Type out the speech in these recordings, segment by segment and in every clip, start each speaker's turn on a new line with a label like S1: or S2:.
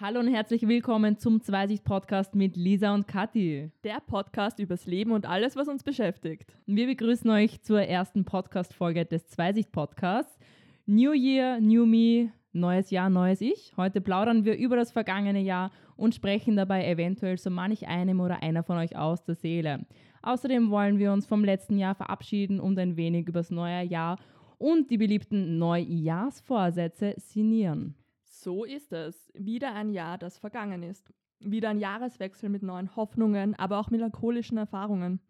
S1: Hallo und herzlich willkommen zum Zweisicht-Podcast mit Lisa und Kathi.
S2: Der Podcast übers Leben und alles, was uns beschäftigt.
S1: Wir begrüßen euch zur ersten Podcast-Folge des Zweisicht-Podcasts. New Year, New Me, neues Jahr, neues Ich. Heute plaudern wir über das vergangene Jahr und sprechen dabei eventuell so manch einem oder einer von euch aus der Seele. Außerdem wollen wir uns vom letzten Jahr verabschieden und ein wenig übers neue Jahr und die beliebten Neujahrsvorsätze sinnieren.
S2: So ist es. Wieder ein Jahr, das vergangen ist. Wieder ein Jahreswechsel mit neuen Hoffnungen, aber auch melancholischen Erfahrungen.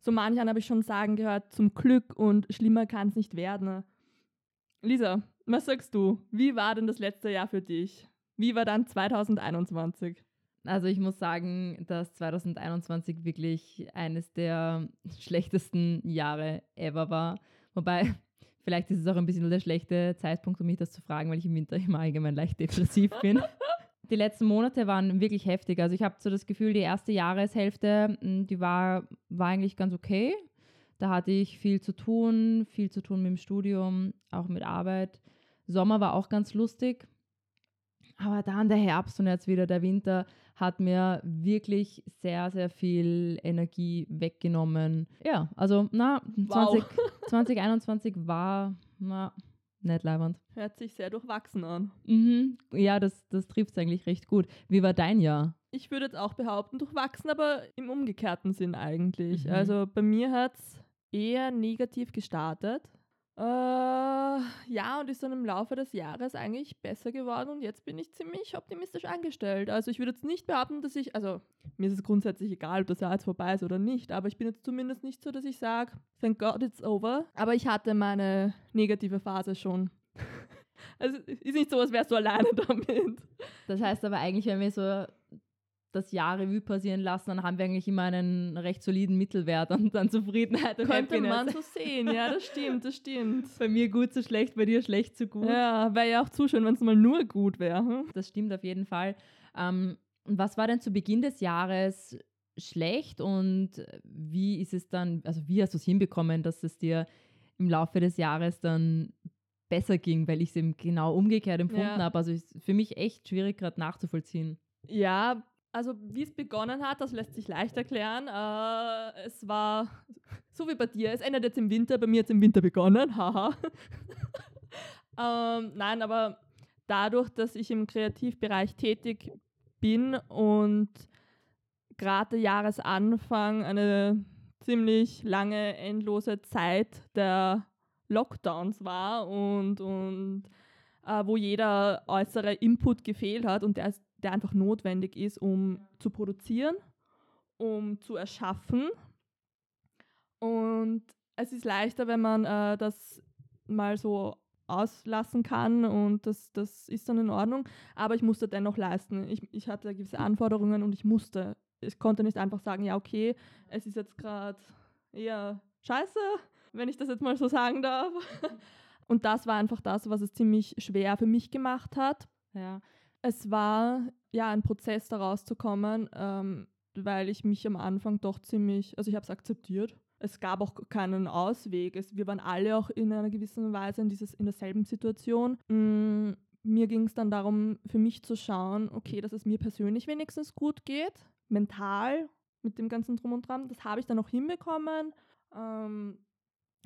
S2: So manch habe ich schon sagen gehört, zum Glück und schlimmer kann es nicht werden. Lisa, was sagst du? Wie war denn das letzte Jahr für dich? Wie war dann 2021?
S1: Also ich muss sagen, dass 2021 wirklich eines der schlechtesten Jahre ever war. Wobei Vielleicht ist es auch ein bisschen der schlechte Zeitpunkt, um mich das zu fragen, weil ich im Winter immer allgemein leicht depressiv bin. die letzten Monate waren wirklich heftig. Also ich habe so das Gefühl, die erste Jahreshälfte, hm, die war, war eigentlich ganz okay. Da hatte ich viel zu tun, viel zu tun mit dem Studium, auch mit Arbeit. Sommer war auch ganz lustig. Aber dann der Herbst und jetzt wieder der Winter hat mir wirklich sehr, sehr viel Energie weggenommen. Ja, also na, wow. 2021 war na, nicht leibend.
S2: Hört sich sehr durchwachsen an.
S1: Mhm. Ja, das, das trifft es eigentlich recht gut. Wie war dein Jahr?
S2: Ich würde jetzt auch behaupten, durchwachsen, aber im umgekehrten Sinn eigentlich. Mhm. Also bei mir hat es eher negativ gestartet. Äh, ja, und ist dann im Laufe des Jahres eigentlich besser geworden und jetzt bin ich ziemlich optimistisch eingestellt. Also ich würde jetzt nicht behaupten, dass ich, also mir ist es grundsätzlich egal, ob das Jahr jetzt vorbei ist oder nicht, aber ich bin jetzt zumindest nicht so, dass ich sage, thank God it's over. Aber ich hatte meine negative Phase schon. also ist nicht so, als wärst du alleine damit.
S1: Das heißt aber eigentlich, wenn wir so das Jahr Revue passieren lassen, dann haben wir eigentlich immer einen recht soliden Mittelwert und dann Zufriedenheit und
S2: Könnte Happiness. man so sehen, ja, das stimmt, das stimmt.
S1: Bei mir gut zu schlecht, bei dir schlecht zu gut.
S2: Ja, wäre ja auch zu schön, wenn es mal nur gut wäre. Hm?
S1: Das stimmt auf jeden Fall. Ähm, was war denn zu Beginn des Jahres schlecht und wie ist es dann, also wie hast du es hinbekommen, dass es dir im Laufe des Jahres dann besser ging, weil ich es eben genau umgekehrt empfunden ja. habe. Also ist für mich echt schwierig gerade nachzuvollziehen.
S2: Ja, also wie es begonnen hat, das lässt sich leicht erklären. Äh, es war so wie bei dir, es endet jetzt im Winter, bei mir hat es im Winter begonnen, haha. ähm, nein, aber dadurch, dass ich im Kreativbereich tätig bin und gerade Jahresanfang eine ziemlich lange, endlose Zeit der Lockdowns war und, und äh, wo jeder äußere Input gefehlt hat und der ist der einfach notwendig ist, um zu produzieren, um zu erschaffen. Und es ist leichter, wenn man äh, das mal so auslassen kann und das, das ist dann in Ordnung. Aber ich musste dennoch leisten. Ich, ich hatte gewisse Anforderungen und ich musste. Ich konnte nicht einfach sagen, ja, okay, es ist jetzt gerade eher scheiße, wenn ich das jetzt mal so sagen darf. Und das war einfach das, was es ziemlich schwer für mich gemacht hat.
S1: Ja,
S2: es war ja ein Prozess, da rauszukommen, ähm, weil ich mich am Anfang doch ziemlich, also ich habe es akzeptiert. Es gab auch keinen Ausweg. Es, wir waren alle auch in einer gewissen Weise in, dieses, in derselben Situation. Mm, mir ging es dann darum, für mich zu schauen, okay, dass es mir persönlich wenigstens gut geht, mental mit dem ganzen Drum und Dran. Das habe ich dann auch hinbekommen. Ähm,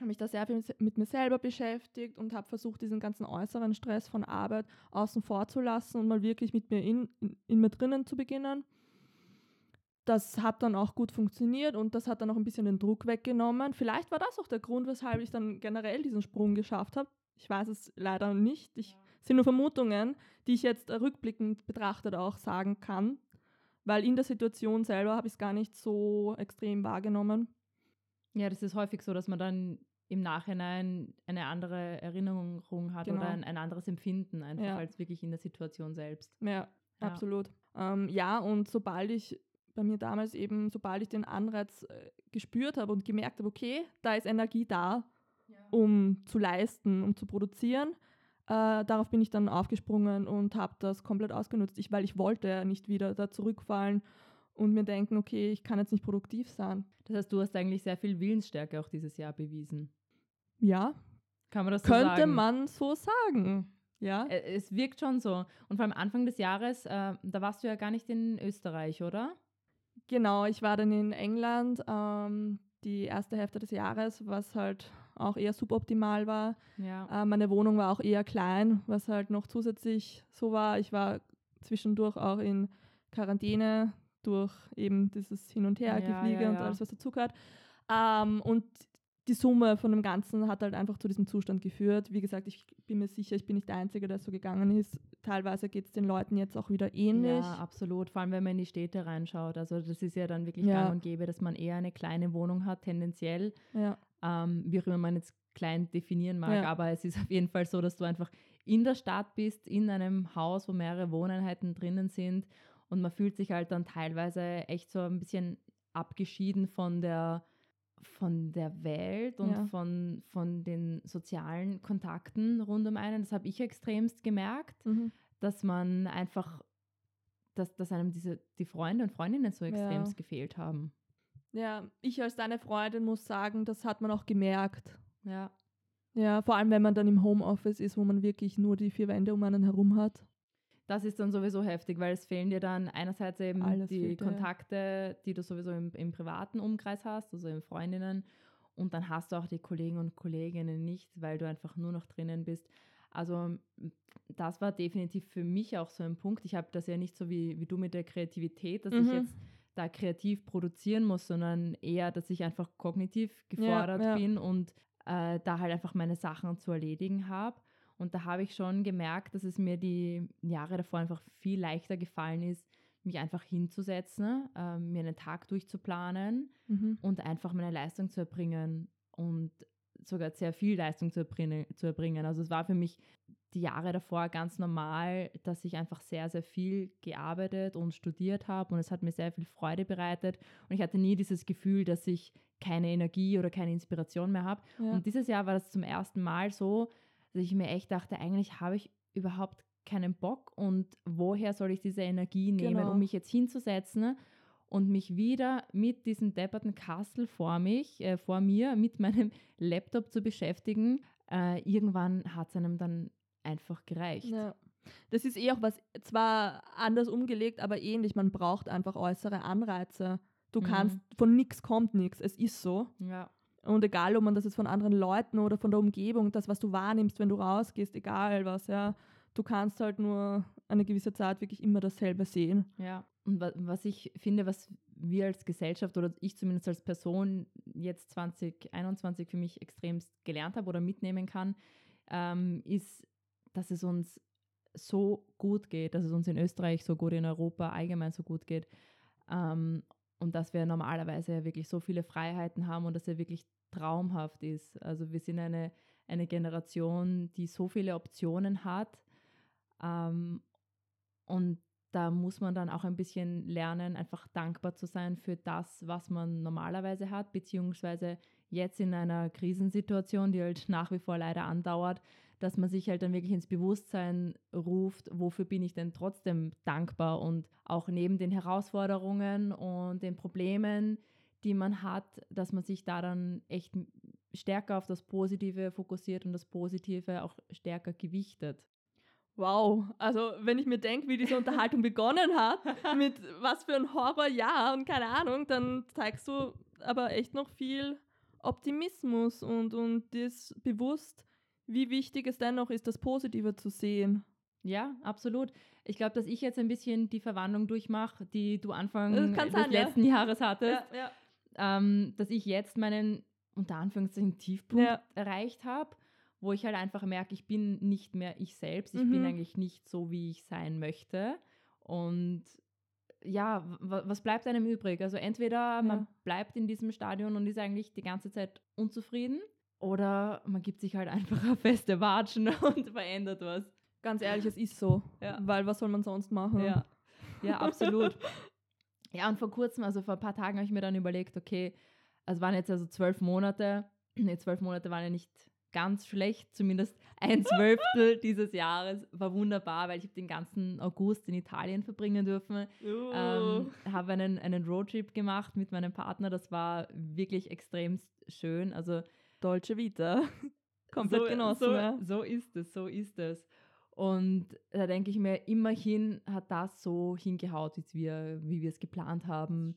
S2: habe mich da sehr viel mit mir selber beschäftigt und habe versucht, diesen ganzen äußeren Stress von Arbeit außen vor zu lassen und mal wirklich mit mir in, in, in mir drinnen zu beginnen. Das hat dann auch gut funktioniert und das hat dann auch ein bisschen den Druck weggenommen. Vielleicht war das auch der Grund, weshalb ich dann generell diesen Sprung geschafft habe. Ich weiß es leider nicht. Ich, es sind nur Vermutungen, die ich jetzt rückblickend betrachtet auch sagen kann, weil in der Situation selber habe ich es gar nicht so extrem wahrgenommen.
S1: Ja, das ist häufig so, dass man dann im Nachhinein eine andere Erinnerung hat genau. oder ein, ein, anderes Empfinden, einfach ja. als wirklich in der Situation selbst.
S2: Ja, ja. absolut. Ähm, ja, und sobald ich bei mir damals eben, sobald ich den Anreiz äh, gespürt habe und gemerkt habe, okay, da ist Energie da, ja. um zu leisten, um zu produzieren, äh, darauf bin ich dann aufgesprungen und habe das komplett ausgenutzt, ich, weil ich wollte ja nicht wieder da zurückfallen und mir denken, okay, ich kann jetzt nicht produktiv sein.
S1: Das heißt, du hast eigentlich sehr viel Willensstärke auch dieses Jahr bewiesen.
S2: Ja.
S1: Kann man das
S2: so
S1: Könnte
S2: sagen? man so sagen. Ja.
S1: Es wirkt schon so. Und vor allem Anfang des Jahres, äh, da warst du ja gar nicht in Österreich, oder?
S2: Genau, ich war dann in England ähm, die erste Hälfte des Jahres, was halt auch eher suboptimal war.
S1: Ja.
S2: Äh, meine Wohnung war auch eher klein, was halt noch zusätzlich so war. Ich war zwischendurch auch in Quarantäne durch eben dieses Hin- und Her-Gefliege
S1: ja,
S2: und
S1: ja.
S2: alles, was dazugehört. Ähm, und die Summe von dem Ganzen hat halt einfach zu diesem Zustand geführt. Wie gesagt, ich bin mir sicher, ich bin nicht der Einzige, der so gegangen ist. Teilweise geht es den Leuten jetzt auch wieder ähnlich.
S1: Ja, absolut. Vor allem, wenn man in die Städte reinschaut. Also das ist ja dann wirklich
S2: Ja.
S1: gang und gäbe, dass man eher eine kleine Wohnung hat, tendenziell.
S2: Ja.
S1: ähm, wie auch immer man jetzt klein definieren mag,
S2: Ja.
S1: aber es ist auf jeden Fall so, dass du einfach in der Stadt bist, in einem Haus, wo mehrere Wohneinheiten drinnen sind und man fühlt sich halt dann teilweise echt so ein bisschen abgeschieden von der von der Welt und
S2: Ja.
S1: von, von den sozialen Kontakten rund um einen. Das habe ich extremst gemerkt,
S2: Mhm.
S1: dass man einfach, dass, dass einem diese, die Freunde und Freundinnen so
S2: Ja.
S1: extremst gefehlt haben.
S2: ja, ich als deine Freundin muss sagen, das hat man auch gemerkt.
S1: Ja.
S2: Ja, vor allem wenn man dann im Homeoffice ist, wo man wirklich nur die vier Wände um einen herum hat.
S1: Das ist dann sowieso heftig, weil es fehlen dir dann einerseits eben
S2: Alles
S1: die
S2: ja.
S1: Kontakte, die du sowieso im, im privaten Umkreis hast, also im Freundinnen. Und dann hast du auch die Kollegen und Kolleginnen nicht, weil du einfach nur noch drinnen bist. Also das war definitiv für mich auch so ein Punkt. Ich habe das ja nicht so wie, wie du mit der Kreativität, dass ich
S2: Mhm.
S1: jetzt da kreativ produzieren muss, sondern eher, dass ich einfach kognitiv gefordert
S2: ja.
S1: bin und äh, da halt einfach meine Sachen zu erledigen habe. Und da habe ich schon gemerkt, dass es mir die Jahre davor einfach viel leichter gefallen ist, mich einfach hinzusetzen, äh, mir einen Tag durchzuplanen
S2: Mhm.
S1: und einfach meine Leistung zu erbringen und sogar sehr viel Leistung zu erbringen. Zu erbringen. Also es war für mich die Jahre davor ganz normal, dass ich einfach sehr, sehr viel gearbeitet und studiert habe und es hat mir sehr viel Freude bereitet und ich hatte nie dieses Gefühl, dass ich keine Energie oder keine Inspiration mehr habe.
S2: Ja.
S1: Und dieses Jahr war das zum ersten Mal so, dass ich mir echt dachte, eigentlich habe ich überhaupt keinen Bock und woher soll ich diese Energie nehmen,
S2: Genau.
S1: um mich jetzt hinzusetzen und mich wieder mit diesem depperten Kastel vor mich, äh, vor mir, mit meinem Laptop zu beschäftigen. Äh, irgendwann hat es einem dann einfach gereicht.
S2: Ja. Das ist eh auch was, zwar anders umgelegt, aber ähnlich. Man braucht einfach äußere Anreize. Du
S1: Mhm.
S2: kannst, von nichts kommt nichts. Es ist so.
S1: Ja.
S2: Und egal, ob man das jetzt von anderen Leuten oder von der Umgebung, das, was du wahrnimmst, wenn du rausgehst, egal was, ja. Du kannst halt nur eine gewisse Zeit wirklich immer dasselbe sehen.
S1: Ja, und wa was ich finde, was wir als Gesellschaft oder ich zumindest als Person jetzt 2021 für mich extremst gelernt habe oder mitnehmen kann, ähm, ist, dass es uns so gut geht, dass es uns in Österreich so gut, in Europa allgemein so gut geht. Ähm, und dass wir normalerweise ja wirklich so viele Freiheiten haben und dass er wirklich traumhaft ist. Also wir sind eine, eine Generation, die so viele Optionen hat. Ähm, und da muss man dann auch ein bisschen lernen, einfach dankbar zu sein für das, was man normalerweise hat, beziehungsweise jetzt in einer Krisensituation, die halt nach wie vor leider andauert, dass man sich halt dann wirklich ins Bewusstsein ruft, wofür bin ich denn trotzdem dankbar und auch neben den Herausforderungen und den Problemen, die man hat, dass man sich da dann echt stärker auf das Positive fokussiert und das Positive auch stärker gewichtet.
S2: Wow, also wenn ich mir denke, wie diese Unterhaltung begonnen hat, mit was für ein Horrorjahr und keine Ahnung, dann zeigst du aber echt noch viel Optimismus und, und das bewusst, wie wichtig es dennoch ist, das Positive zu sehen.
S1: Ja, absolut. Ich glaube, dass ich jetzt ein bisschen die Verwandlung durchmache, die du Anfang
S2: kann
S1: des
S2: sein, ja.
S1: letzten Jahres hattest,
S2: ja.
S1: Ähm, dass ich jetzt meinen unter Anführungszeichen Tiefpunkt
S2: Ja.
S1: erreicht habe, wo ich halt einfach merke, ich bin nicht mehr ich selbst, ich bin
S2: Mhm.
S1: eigentlich nicht so, wie ich sein möchte. Und ja, was bleibt einem übrig? Also entweder man
S2: Ja.
S1: bleibt in diesem Stadion und ist eigentlich die ganze Zeit unzufrieden oder man gibt sich halt einfach eine feste Watschen und verändert was.
S2: Ganz ehrlich, es ist so.
S1: Ja.
S2: Weil was soll man sonst machen?
S1: Ja, ja absolut. ja, und vor kurzem, also vor ein paar Tagen habe ich mir dann überlegt, okay, es waren jetzt also zwölf Monate. Nee, zwölf Monate waren ja nicht ganz schlecht, zumindest ein Zwölftel dieses Jahres war wunderbar, weil ich habe den ganzen August in Italien verbringen dürfen.
S2: Uh.
S1: Ähm, habe einen, einen Roadtrip gemacht mit meinem Partner, das war wirklich extremst schön. Also
S2: Dolce Vita. Komplett
S1: so,
S2: genossen,
S1: so,
S2: ja.
S1: so ist es, so ist es. Und da denke ich mir, immerhin hat das so hingehaut, wie wir, wie wir es geplant haben.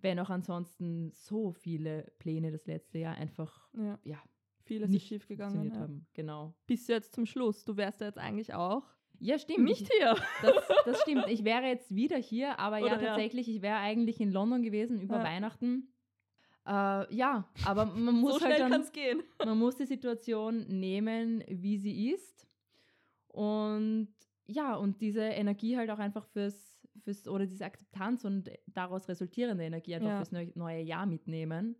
S1: Wenn auch ansonsten so viele Pläne das letzte Jahr einfach
S2: Ja,
S1: ja,
S2: vieles
S1: nicht
S2: ist schief gegangen. Ja.
S1: haben. Genau.
S2: Bis jetzt zum Schluss. Du wärst ja jetzt eigentlich auch
S1: Ja, stimmt.
S2: nicht
S1: Ich,
S2: hier.
S1: das, das stimmt. Ich wäre jetzt wieder hier, aber ja,
S2: Oder ja.
S1: tatsächlich, ich wäre eigentlich in London gewesen über
S2: Ja.
S1: Weihnachten. Äh, ja, aber man muss
S2: so
S1: halt dann,
S2: gehen.
S1: man muss die Situation nehmen, wie sie ist. Und ja, und diese Energie halt auch einfach fürs, fürs oder diese Akzeptanz und daraus resultierende Energie einfach
S2: Ja.
S1: fürs neu, neue Jahr mitnehmen.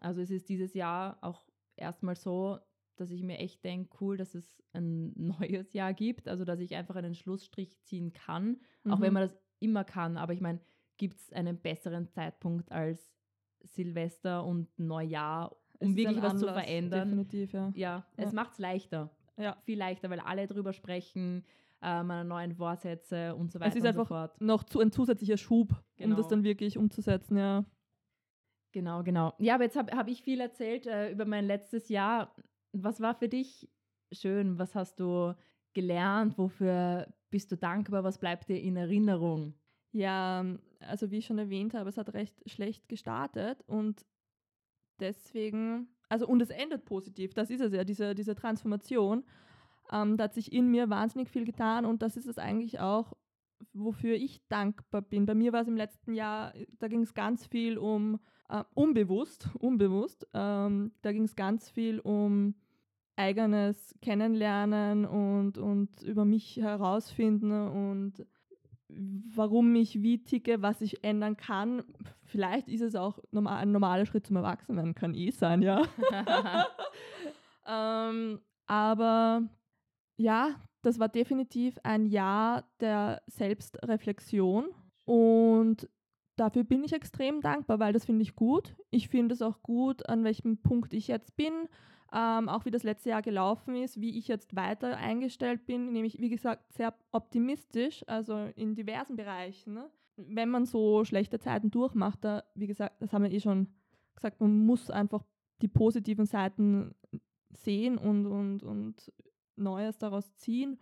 S1: Also es ist dieses Jahr auch erstmal so, dass ich mir echt denke, cool, dass es ein neues Jahr gibt, also dass ich einfach einen Schlussstrich ziehen kann, auch wenn
S2: Mhm.
S1: man das immer kann. Aber ich meine, gibt es einen besseren Zeitpunkt als Silvester und Neujahr,
S2: Es
S1: um wirklich was zu
S2: Anlass,
S1: verändern?
S2: Definitiv, ja.
S1: Ja, es
S2: Ja.
S1: macht es leichter.
S2: Ja.
S1: Viel leichter, weil alle drüber sprechen, äh, meine neuen Vorsätze und so weiter
S2: Es ist
S1: und
S2: einfach
S1: so fort.
S2: noch zu, ein zusätzlicher Schub, um
S1: Genau.
S2: das dann wirklich umzusetzen, ja.
S1: Genau, genau. Ja, aber jetzt habe hab ich viel erzählt äh, über mein letztes Jahr. Was war für dich schön? Was hast du gelernt? Wofür bist du dankbar? Was bleibt dir in Erinnerung?
S2: Ja, also wie ich schon erwähnt habe, es hat recht schlecht gestartet und deswegen, also und es endet positiv, das ist es ja, diese, diese Transformation. Ähm, da hat sich in mir wahnsinnig viel getan und das ist es eigentlich auch, wofür ich dankbar bin. Bei mir war es im letzten Jahr, da ging es ganz viel um, äh, unbewusst, unbewusst, ähm, da ging es ganz viel um eigenes Kennenlernen und, und über mich herausfinden und warum ich wie ticke, was ich ändern kann. Vielleicht ist es auch normal, ein normaler Schritt zum Erwachsenwerden, kann eh sein, ja. ähm, aber ja, das war definitiv ein Jahr der Selbstreflexion und dafür bin ich extrem dankbar, weil das finde ich gut. Ich finde es auch gut, an welchem Punkt ich jetzt bin, ähm, auch wie das letzte Jahr gelaufen ist, wie ich jetzt weiter eingestellt bin, nämlich wie gesagt sehr optimistisch, also in diversen Bereichen. Ne? Wenn man so schlechte Zeiten durchmacht, da, wie gesagt, das haben wir eh schon gesagt, man muss einfach die positiven Seiten sehen und, und, und Neues daraus ziehen.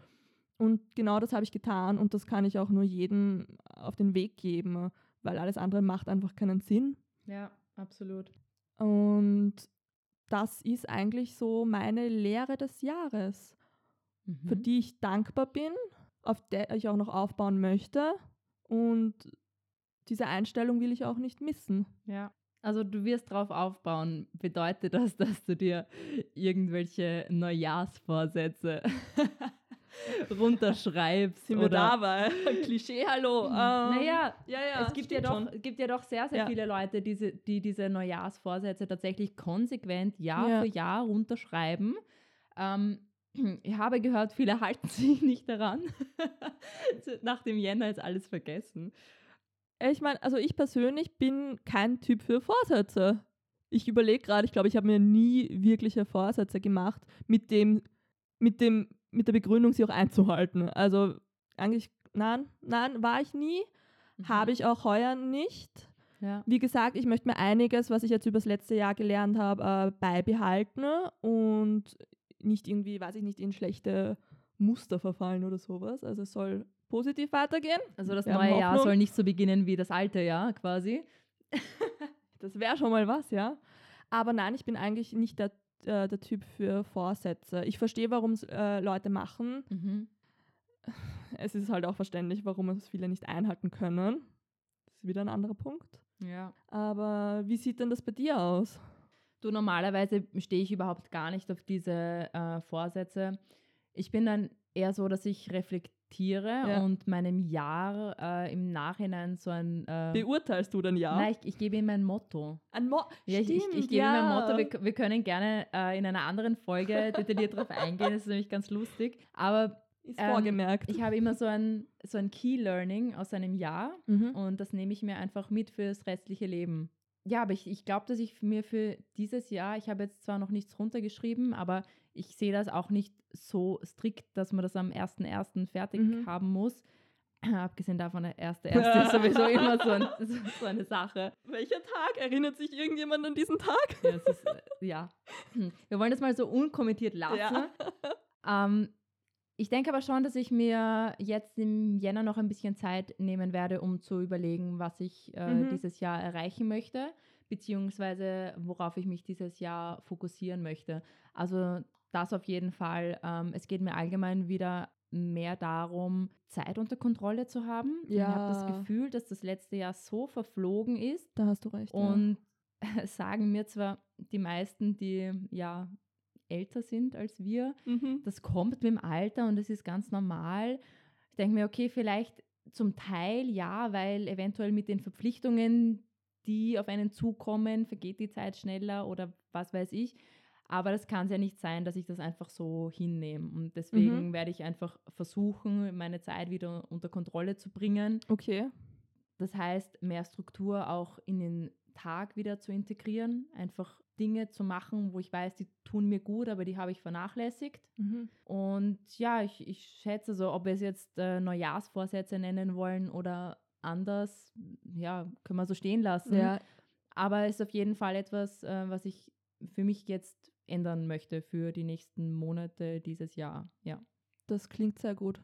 S2: Und genau das habe ich getan und das kann ich auch nur jedem auf den Weg geben, weil alles andere macht einfach keinen Sinn.
S1: ja, absolut.
S2: Und das ist eigentlich so meine Lehre des Jahres, für
S1: Mhm.
S2: die ich dankbar bin, auf der ich auch noch aufbauen möchte. Und diese Einstellung will ich auch nicht missen.
S1: Ja. Also du wirst drauf aufbauen. Bedeutet das, dass du dir irgendwelche Neujahrsvorsätze runterschreibst?
S2: Sind wir
S1: oder
S2: dabei? Klischee, hallo. Ähm,
S1: Naja,
S2: ja, ja,
S1: es gibt ja, doch,
S2: schon.
S1: gibt ja doch sehr, sehr
S2: Ja.
S1: viele Leute, die, diese- die diese Neujahrsvorsätze tatsächlich konsequent Jahr
S2: Ja.
S1: für Jahr runterschreiben. Ähm, ich habe gehört, viele halten sich nicht daran. Nach dem Jänner ist alles vergessen.
S2: Ich meine, also ich persönlich bin kein Typ für Vorsätze. Ich überlege gerade, ich glaube, ich habe mir nie wirkliche Vorsätze gemacht, mit dem, mit dem, mit der Begründung, sie auch einzuhalten. Also eigentlich, nein, nein, war ich nie, habe ich auch heuer nicht.
S1: Ja.
S2: Wie gesagt, ich möchte mir einiges, was ich jetzt übers letzte Jahr gelernt habe, äh, beibehalten und nicht irgendwie, weiß ich nicht, in schlechte Muster verfallen oder sowas. Also es soll positiv weitergehen.
S1: Also das
S2: Wir
S1: neue Jahr soll nicht so beginnen wie das alte Jahr quasi.
S2: Das wäre schon mal was, ja. Aber nein, ich bin eigentlich nicht der, äh, der Typ für Vorsätze. Ich verstehe, warum es äh, Leute machen.
S1: Mhm.
S2: Es ist halt auch verständlich, warum es viele nicht einhalten können. Das ist wieder ein anderer Punkt.
S1: Ja.
S2: Aber wie sieht denn das bei dir aus?
S1: Du, normalerweise stehe ich überhaupt gar nicht auf diese äh, Vorsätze. Ich bin dann eher so, dass ich reflektiere
S2: Ja.
S1: und meinem Jahr äh, im Nachhinein so ein... Äh,
S2: Beurteilst du dann ja?
S1: Nein, ich, ich gebe ihm ein Motto.
S2: Ein Mo
S1: Ja, ich, ich, ich gebe ihm ein
S2: ja.
S1: Motto. Wir, wir können gerne äh, in einer anderen Folge detailliert darauf eingehen. Das ist nämlich ganz lustig. Aber
S2: Ist
S1: ähm,
S2: vorgemerkt.
S1: ich habe immer so ein, so ein Key Learning aus einem Jahr
S2: mhm.
S1: und das nehme ich mir einfach mit fürs restliche Leben. Ja, aber ich, ich glaube, dass ich mir für dieses Jahr, ich habe jetzt zwar noch nichts runtergeschrieben, aber ich sehe das auch nicht so strikt, dass man das am 1.1. fertig
S2: Mhm.
S1: haben muss. Abgesehen davon, der 1.1. ist sowieso immer so, ein, so, eine Sache.
S2: Welcher Tag? Erinnert sich irgendjemand an diesen Tag?
S1: Ja, ist, äh, ja. Wir wollen das mal so unkommentiert lassen.
S2: Ja.
S1: Ähm, Ich denke aber schon, dass ich mir jetzt im Jänner noch ein bisschen Zeit nehmen werde, um zu überlegen, was ich äh,
S2: Mhm.
S1: dieses Jahr erreichen möchte, beziehungsweise worauf ich mich dieses Jahr fokussieren möchte. Also das auf jeden Fall. Ähm, es geht mir allgemein wieder mehr darum, Zeit unter Kontrolle zu haben. Ich habe das
S2: Ja.
S1: Gefühl, dass das letzte Jahr so verflogen ist,
S2: Da hast du recht.
S1: und sagen mir zwar die meisten, die ja älter sind als wir,
S2: mhm.
S1: das kommt mit dem Alter und das ist ganz normal. Ich denke mir, okay, vielleicht zum Teil ja, weil eventuell mit den Verpflichtungen, die auf einen zukommen, vergeht die Zeit schneller oder was weiß ich. Aber das kann es ja nicht sein, dass ich das einfach so hinnehme. Und deswegen
S2: Mhm.
S1: werde ich einfach versuchen, meine Zeit wieder unter Kontrolle zu bringen.
S2: Okay.
S1: Das heißt, mehr Struktur auch in den Tag wieder zu integrieren, einfach Dinge zu machen, wo ich weiß, die tun mir gut, aber die habe ich vernachlässigt.
S2: Mhm.
S1: Und ja, ich, ich schätze so, ob wir es jetzt äh, Neujahrsvorsätze nennen wollen oder anders, ja, können wir so stehen lassen.
S2: Ja,
S1: Aber es ist auf jeden Fall etwas, äh, was ich für mich jetzt ändern möchte für die nächsten Monate dieses Jahr. Ja.
S2: das klingt sehr gut.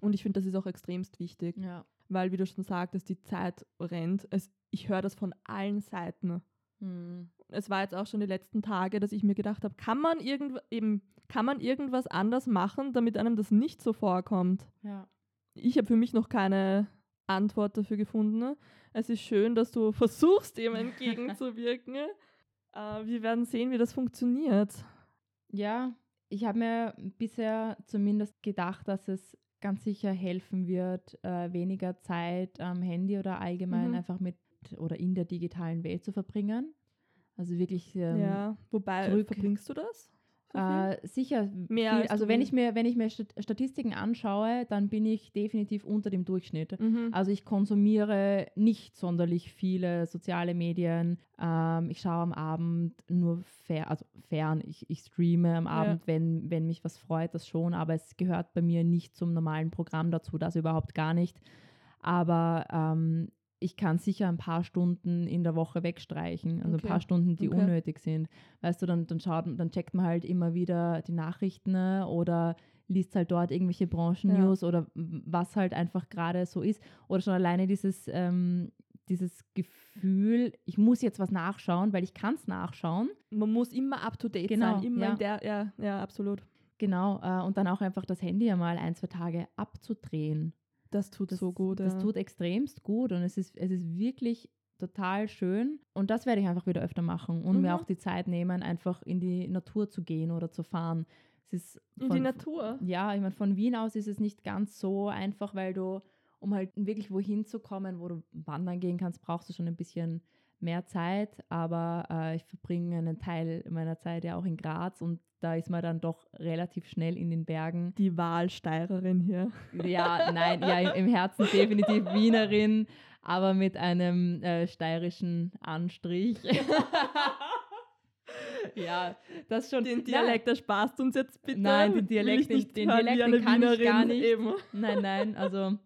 S2: Und ich finde, das ist auch extremst wichtig,
S1: Ja.
S2: weil, wie du schon sagtest, die Zeit rennt. Es, ich höre das von allen Seiten.
S1: Hm.
S2: Es war jetzt auch schon die letzten Tage, dass ich mir gedacht habe, kann man, irgend, eben, kann man irgendwas anders machen, damit einem das nicht so vorkommt?
S1: Ja.
S2: Ich habe für mich noch keine Antwort dafür gefunden. Es ist schön, dass du versuchst, dem entgegenzuwirken. äh, wir werden sehen, wie das funktioniert.
S1: Ja, ich habe mir bisher zumindest gedacht, dass es ganz sicher helfen wird, äh, weniger Zeit am Handy oder allgemein
S2: Mhm.
S1: einfach mit oder in der digitalen Welt zu verbringen. Also wirklich ähm,
S2: ja, wobei,
S1: zurück-
S2: verbringst du das? So
S1: äh, sicher
S2: Mehr
S1: viel.
S2: als
S1: Also wenn ich mir, wenn ich mir Stat- Statistiken anschaue, dann bin ich definitiv unter dem Durchschnitt.
S2: Mhm.
S1: Also ich konsumiere nicht sonderlich viele soziale Medien. Ähm, ich schaue am Abend nur fer also fern. Ich, ich streame am
S2: Ja.
S1: Abend, wenn, wenn mich was freut, das schon. Aber es gehört bei mir nicht zum normalen Programm dazu, das überhaupt gar nicht. Aber ähm, ich kann sicher ein paar Stunden in der Woche wegstreichen. Also
S2: Okay.
S1: ein paar Stunden, die
S2: Okay.
S1: unnötig sind. Weißt du, dann, dann schaut, dann checkt man halt immer wieder die Nachrichten ne, oder liest halt dort irgendwelche Branchen-News oder w- was halt einfach gerade so ist. Oder schon alleine dieses, ähm, dieses Gefühl, ich muss jetzt was nachschauen, weil ich kann es nachschauen.
S2: Man muss immer up to date
S1: Genau,
S2: sein. Immer
S1: ja.
S2: in der, ja, ja, absolut.
S1: Genau. Äh, und dann auch einfach das Handy einmal ein, zwei Tage abzudrehen.
S2: Das tut
S1: Das,
S2: so gut.
S1: das
S2: ja.
S1: tut extremst gut und es ist, es ist wirklich total schön. Und das werde ich einfach wieder öfter machen und mir
S2: Mhm.
S1: auch die Zeit nehmen, einfach in die Natur zu gehen oder zu fahren. Es ist
S2: in
S1: von-
S2: die Natur.
S1: Ja, ich meine, von Wien aus ist es nicht ganz so einfach, weil du, um halt wirklich wohin zu kommen, wo du wandern gehen kannst, brauchst du schon ein bisschen mehr Zeit. Aber äh, ich verbringe einen Teil meiner Zeit ja auch in Graz und da ist man dann doch relativ schnell in den Bergen.
S2: Die Wahlsteirerin hier.
S1: Ja, nein, ja, im, im Herzen definitiv Wienerin, aber mit einem äh, steirischen Anstrich. ja, das schon.
S2: Den Dialekt ersparst uns jetzt bitte.
S1: Nein, den Dialekt, den,
S2: nicht
S1: den Dialekt den kann ich gar
S2: Wienerin
S1: nicht.
S2: Eben.
S1: Nein, nein, also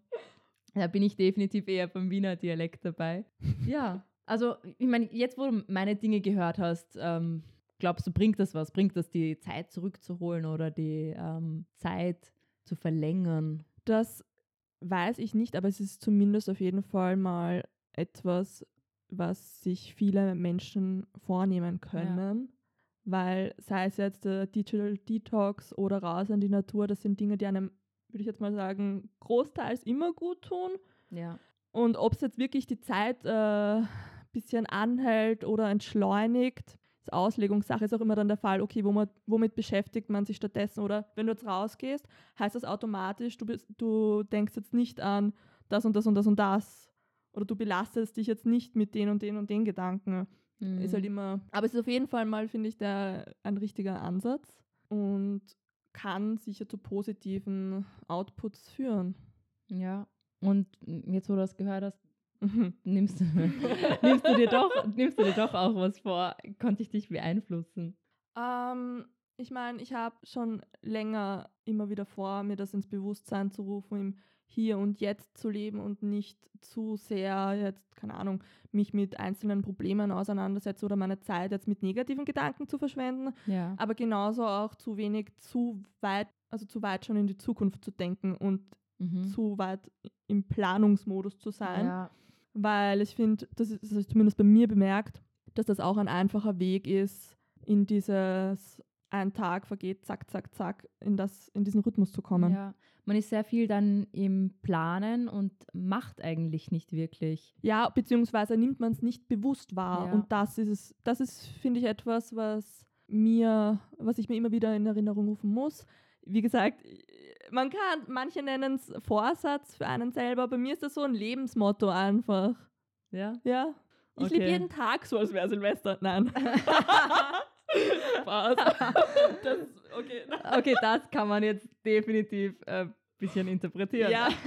S1: da bin ich definitiv eher beim Wiener Dialekt dabei. Ja, also ich meine, jetzt wo du meine Dinge gehört hast, ähm, glaubst du, bringt das was? Bringt das die Zeit zurückzuholen oder die ähm, Zeit zu verlängern?
S2: Das weiß ich nicht, aber es ist zumindest auf jeden Fall mal etwas, was sich viele Menschen vornehmen können. Weil sei es jetzt der Digital Detox oder raus in die Natur, das sind Dinge, die einem, würde ich jetzt mal sagen, großteils immer gut tun.
S1: Ja.
S2: Und ob es jetzt wirklich die Zeit äh, bisschen anhält oder entschleunigt, ist Auslegungssache, ist auch immer dann der Fall, okay, womit, womit beschäftigt man sich stattdessen? Oder wenn du jetzt rausgehst, heißt das automatisch, du, bist, du denkst jetzt nicht an das und das und das und das. Oder du belastest dich jetzt nicht mit den und den und den Gedanken. Ist halt
S1: Mhm.
S2: immer. Aber es ist auf jeden Fall mal, finde ich, der, ein richtiger Ansatz und kann sicher zu positiven Outputs führen.
S1: Ja. Und jetzt, wo du das gehört hast, nimmst du, nimmst du, dir, doch, nimmst du dir doch auch was vor? Konnte ich dich beeinflussen?
S2: Ähm, ich meine, ich habe schon länger immer wieder vor, mir das ins Bewusstsein zu rufen, im hier und jetzt zu leben und nicht zu sehr jetzt, keine Ahnung, mich mit einzelnen Problemen auseinandersetze oder meine Zeit jetzt mit negativen Gedanken zu verschwenden,
S1: Ja.
S2: aber genauso auch zu wenig zu weit, also zu weit schon in die Zukunft zu denken und
S1: Mhm.
S2: zu weit im Planungsmodus zu sein
S1: Ja.
S2: Weil ich finde, das ist das habe ich zumindest bei mir bemerkt, dass das auch ein einfacher Weg ist, in dieses ein Tag vergeht, zack, zack, zack, in, das, in diesen Rhythmus zu kommen.
S1: Ja. Man ist sehr viel dann im Planen und macht eigentlich nicht wirklich.
S2: Ja, beziehungsweise nimmt man es nicht bewusst wahr.
S1: Ja.
S2: Und das ist es, das ist, finde ich, etwas, was mir, was ich mir immer wieder in Erinnerung rufen muss. Wie gesagt, man kann, manche nennen es Vorsatz für einen selber, bei mir ist das so ein Lebensmotto einfach.
S1: Ja.
S2: Ja. Ich
S1: Okay.
S2: lebe jeden Tag so, als wäre Silvester. Nein. Spaß. Das, okay.
S1: Okay, das kann man jetzt definitiv ein bisschen interpretieren.
S2: Ja.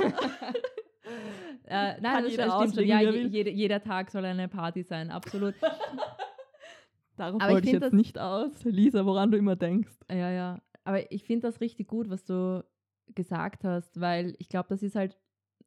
S1: äh, nein,
S2: Kann
S1: das
S2: jeder
S1: stimmt schon. Ja,
S2: wie er
S1: je,
S2: will.
S1: jede, jeder Tag soll eine Party sein, absolut.
S2: Darauf
S1: Aber ich
S2: wollte ich
S1: find
S2: jetzt
S1: das-
S2: nicht aus. Lisa, woran du immer denkst.
S1: ja, ja. Aber ich finde das richtig gut, was du gesagt hast, weil ich glaube, das ist halt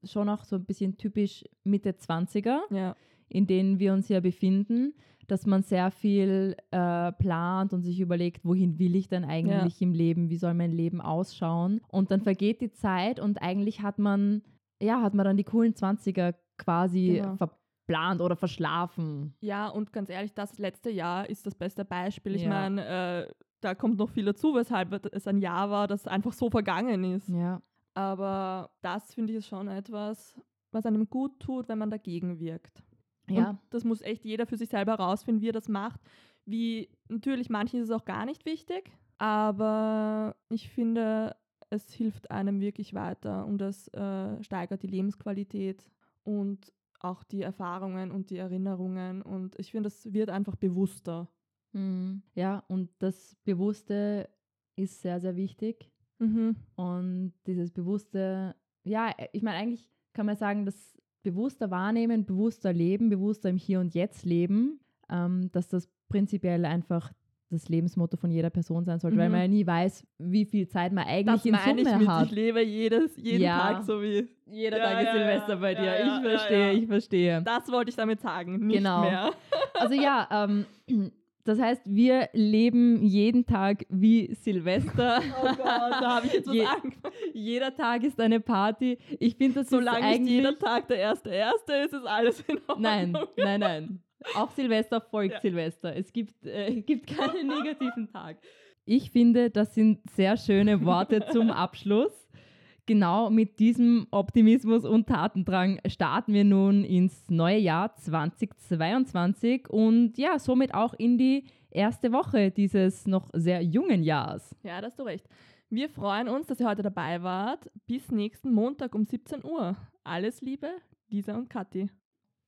S1: schon auch so ein bisschen typisch Mitte 20er.
S2: Ja.
S1: in denen wir uns ja befinden, dass man sehr viel äh, plant und sich überlegt, wohin will ich denn eigentlich im Leben, wie soll mein Leben ausschauen. Und dann vergeht die Zeit und eigentlich hat man, ja, hat man dann die coolen 20er quasi
S2: Genau.
S1: verplant oder verschlafen.
S2: Ja, und ganz ehrlich, das letzte Jahr ist das beste Beispiel. Ich
S1: Ja.
S2: meine, äh, da kommt noch viel dazu, weshalb es ein Jahr war, das einfach so vergangen ist.
S1: Ja.
S2: Aber das finde ich ist schon etwas, was einem gut tut, wenn man dagegen wirkt.
S1: Ja.
S2: Und das muss echt jeder für sich selber herausfinden, wie er das macht. Wie natürlich manchen ist es auch gar nicht wichtig, aber ich finde, es hilft einem wirklich weiter und es äh, steigert die Lebensqualität und auch die Erfahrungen und die Erinnerungen und ich finde, es wird einfach bewusster.
S1: Mhm. Ja, und das Bewusste ist sehr, sehr wichtig.
S2: Mhm.
S1: Und dieses bewusste, ja, ich meine, eigentlich kann man sagen, das bewusster wahrnehmen, bewusster leben, bewusster im Hier und Jetzt leben, ähm, dass das prinzipiell einfach das Lebensmotto von jeder Person sein sollte, weil
S2: Mhm.
S1: man ja nie weiß, wie viel Zeit man eigentlich
S2: Das
S1: in
S2: meine ich
S1: Summe
S2: mit,
S1: hat.
S2: ich lebe jedes, jeden
S1: Ja.
S2: Tag so wie.
S1: Jeder
S2: Ja,
S1: Tag ist
S2: ja,
S1: Silvester bei dir. ich verstehe, ich verstehe.
S2: Das wollte ich damit sagen, nicht
S1: Genau.
S2: mehr.
S1: Also ja, ähm, das heißt, wir leben jeden Tag wie Silvester.
S2: Oh Gott, da habe ich jetzt was
S1: Je-
S2: angefangen.
S1: Jeder Tag ist eine Party. Ich finde, das
S2: Solange
S1: ist
S2: nicht
S1: eigentlich...
S2: jeder Tag der erste erste ist, ist alles in Ordnung.
S1: Nein, nein, nein. Auch Silvester folgt
S2: Ja.
S1: Silvester. Es gibt, äh, gibt keinen negativen Tag. Ich finde, das sind sehr schöne Worte zum Abschluss. Genau mit diesem Optimismus und Tatendrang starten wir nun ins neue Jahr 2022 und ja, somit auch in die erste Woche dieses noch sehr jungen Jahres.
S2: Ja, da hast du recht. Wir freuen uns, dass ihr heute dabei wart. Bis nächsten Montag um 17 Uhr. Alles Liebe, Lisa und Kathi.